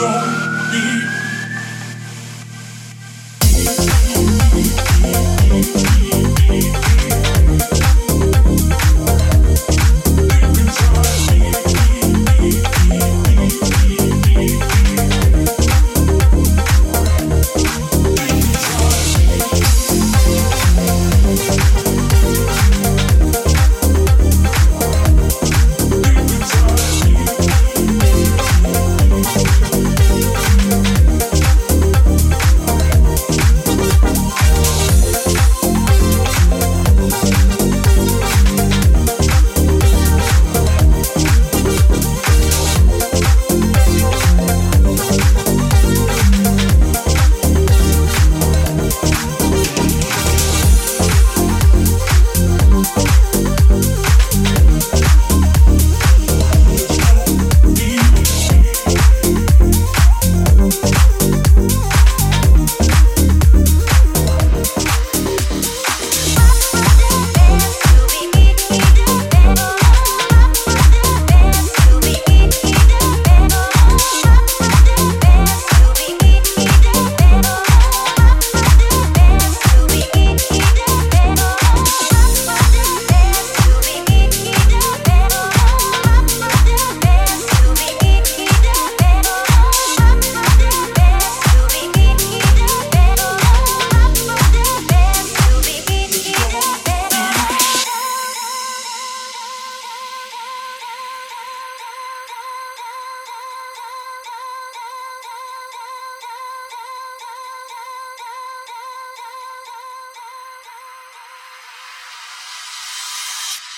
容易。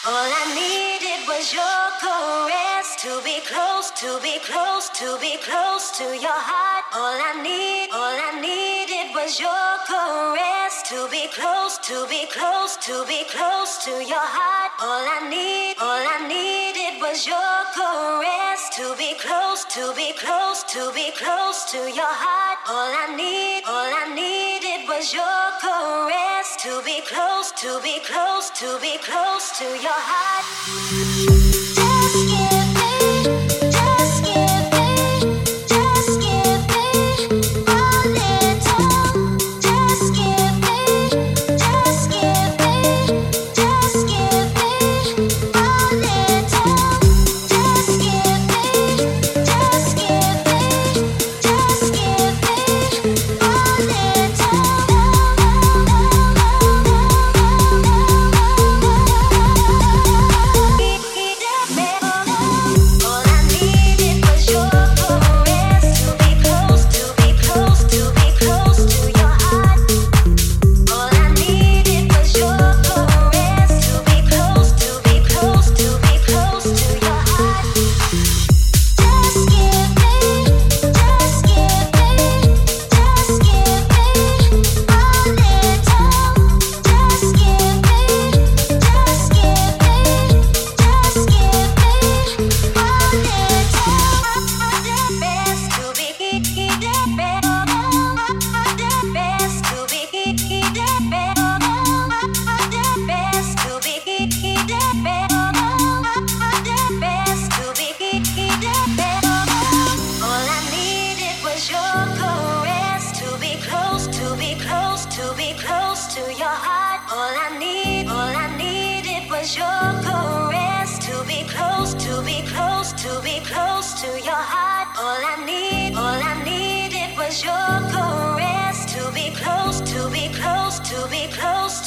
All I needed was your caress to be close, to be close, to be close to your heart. All I need, all I needed was your caress to be close, to be close, to be close to your heart. All I need, all I needed was your caress to be close, to be close, to be close to your heart. All I need, all I needed was your caress to be close, to be close, to be close to your heart.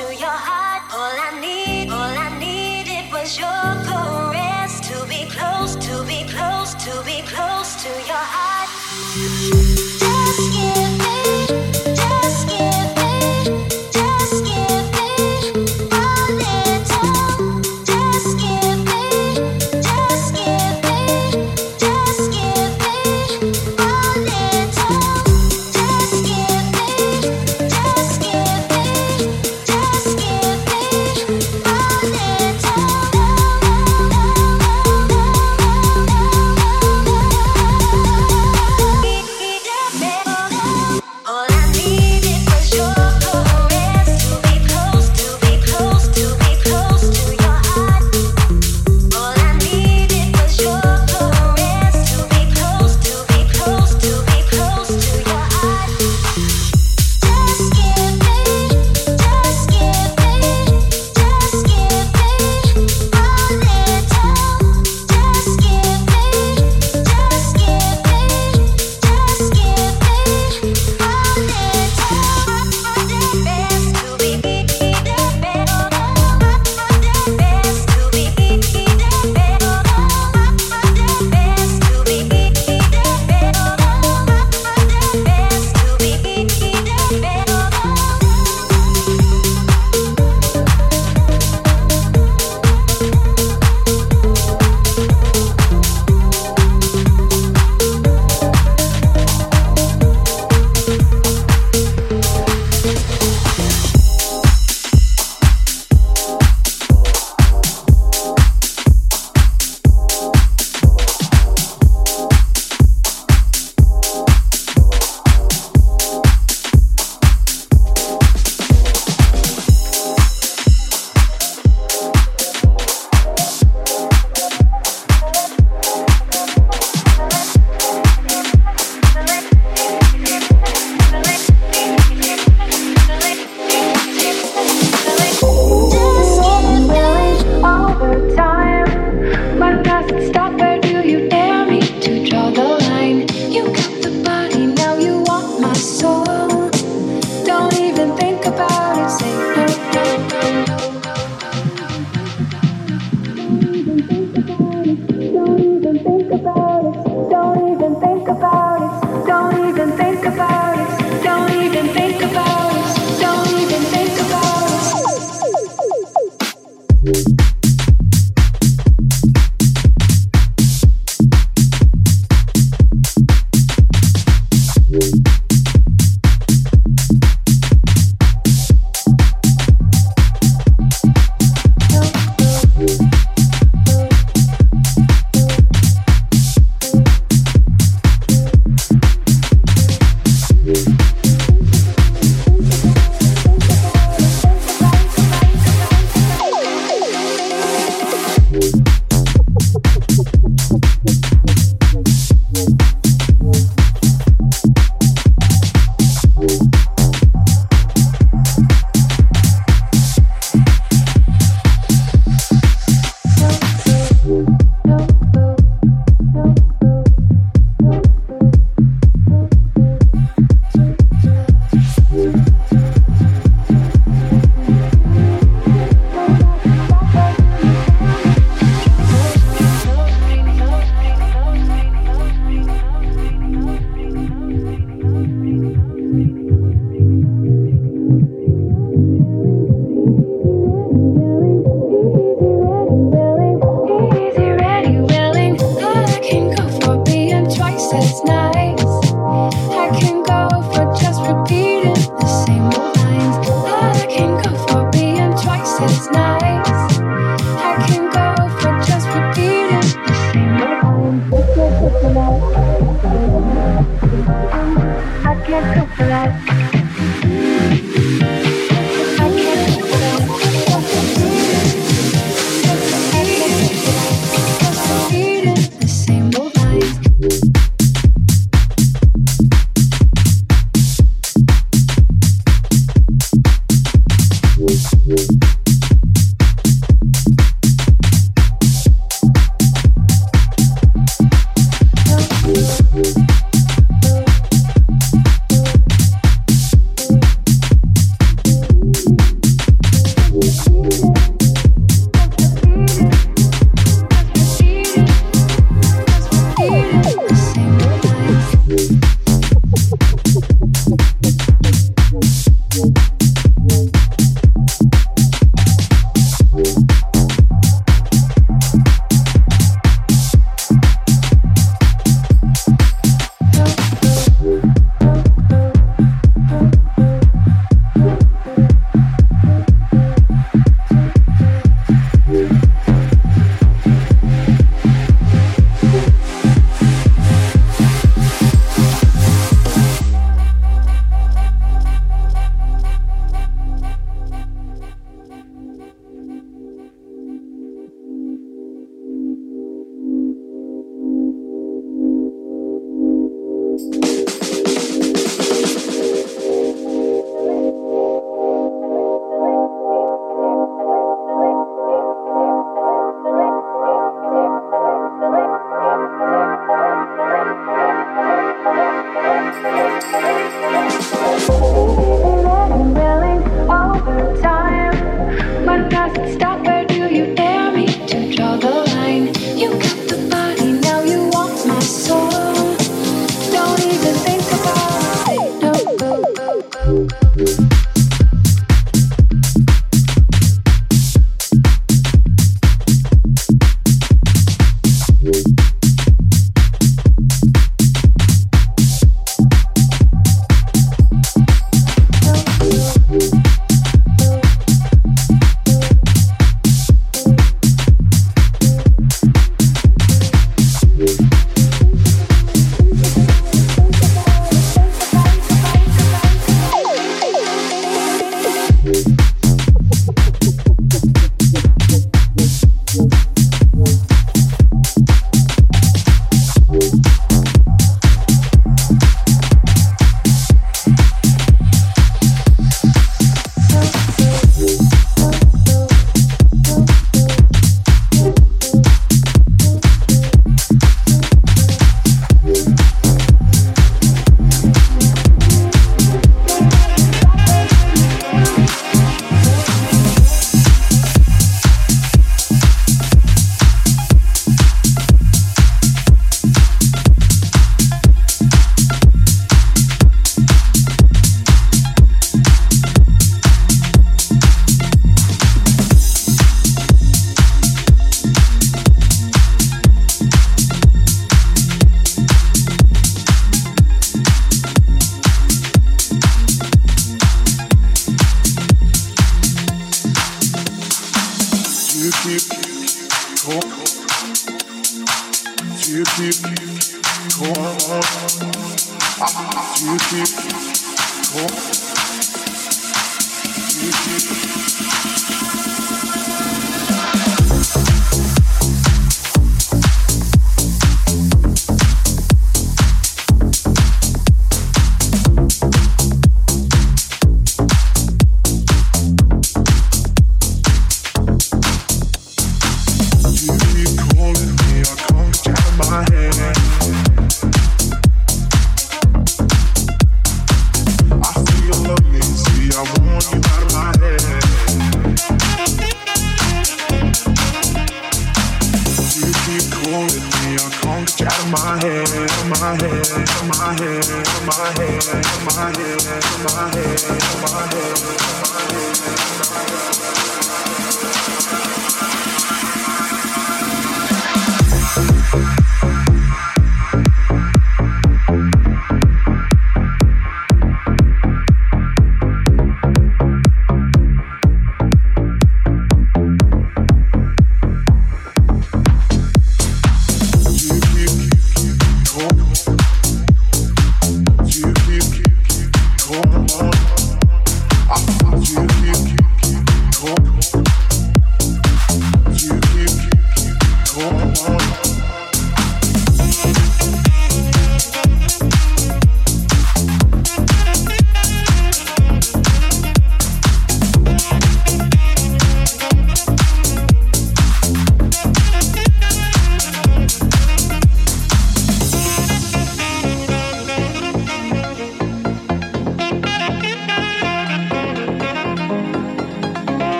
to your heart.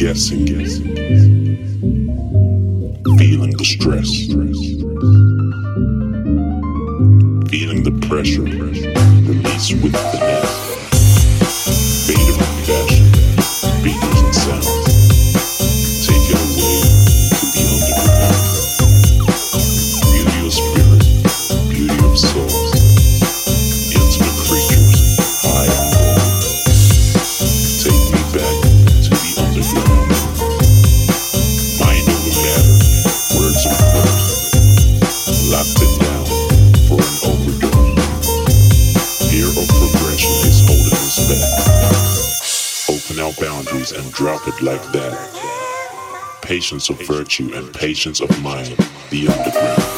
guessing, feeling the stress, feeling the pressure, release with finesse, fade of fashion, speakers and sound. Like that. Patience of virtue and patience of mind, the underground.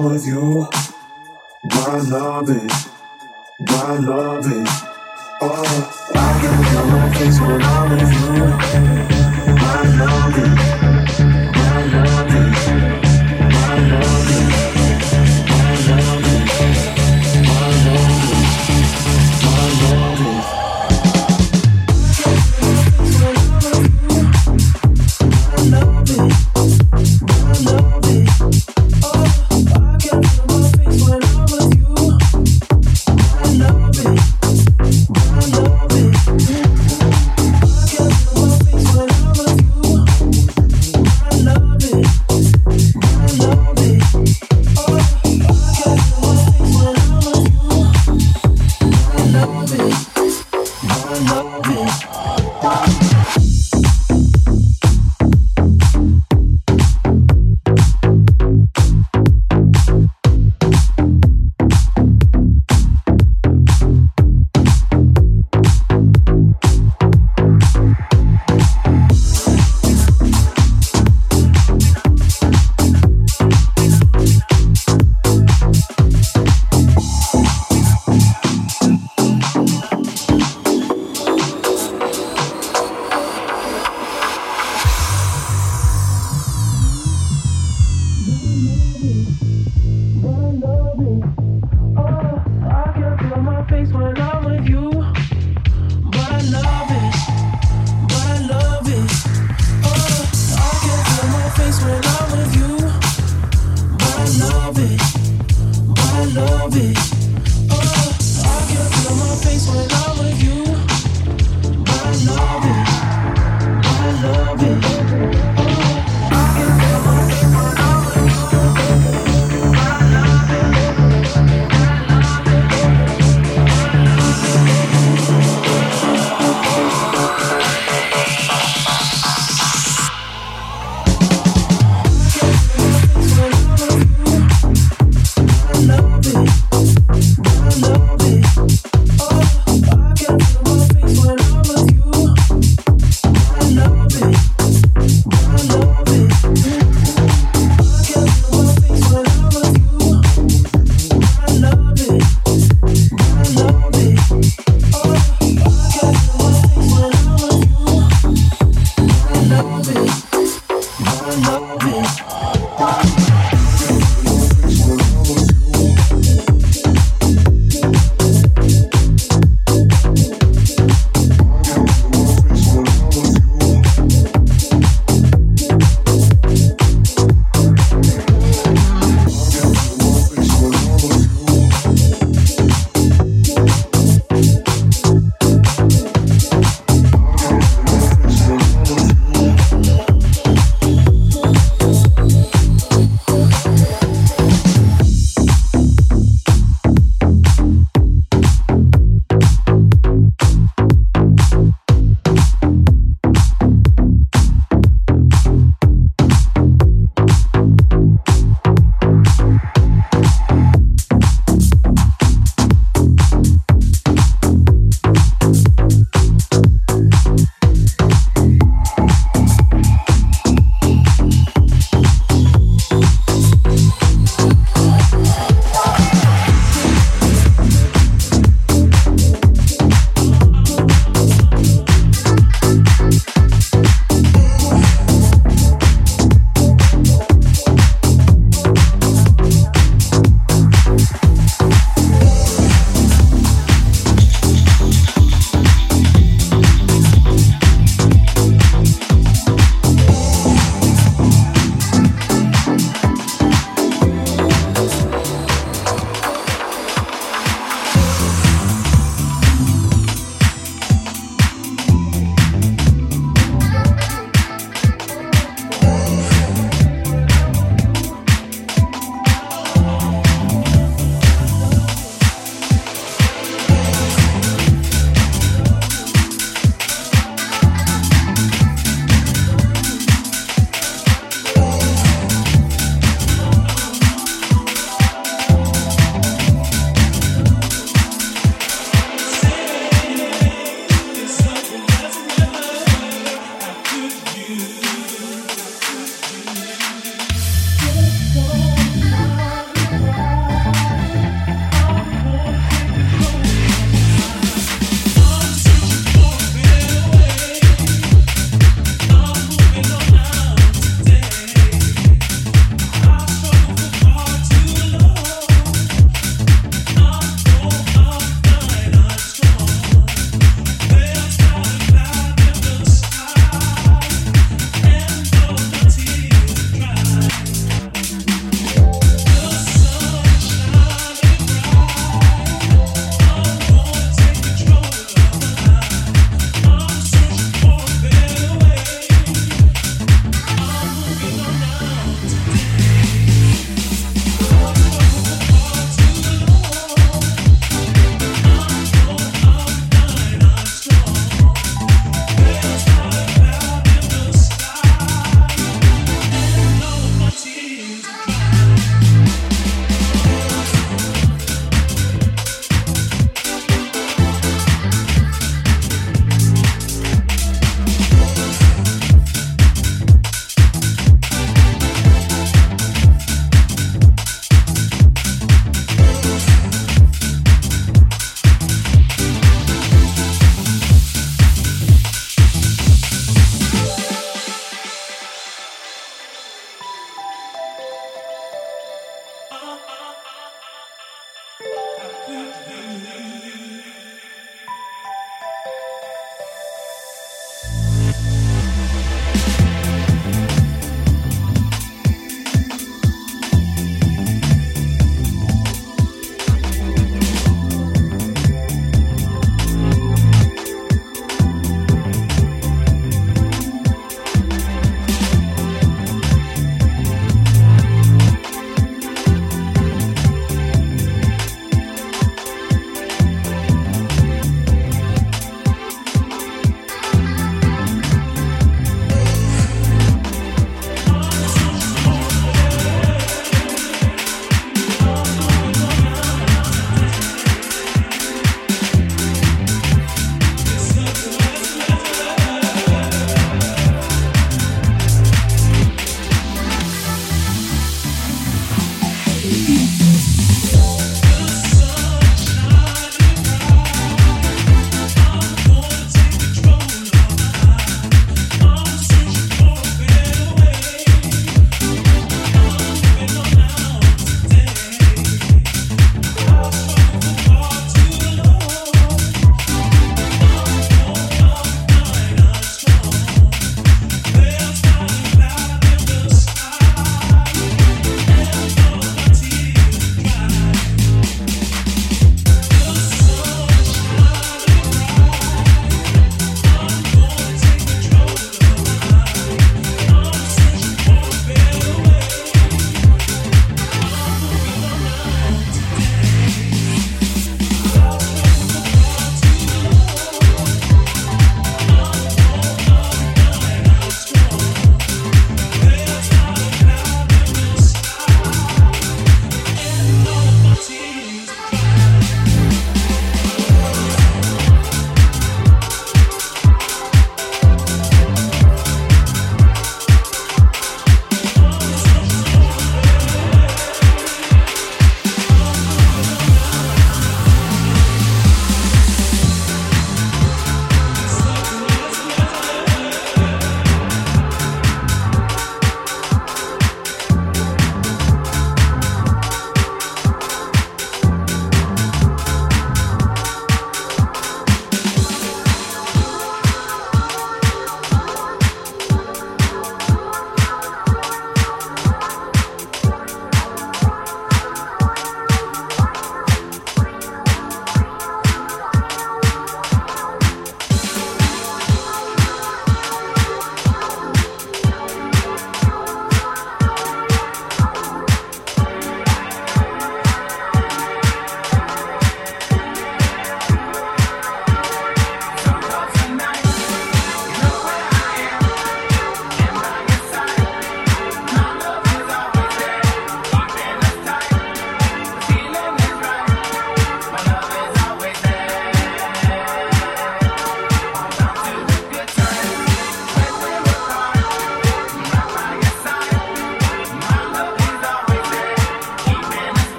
With you.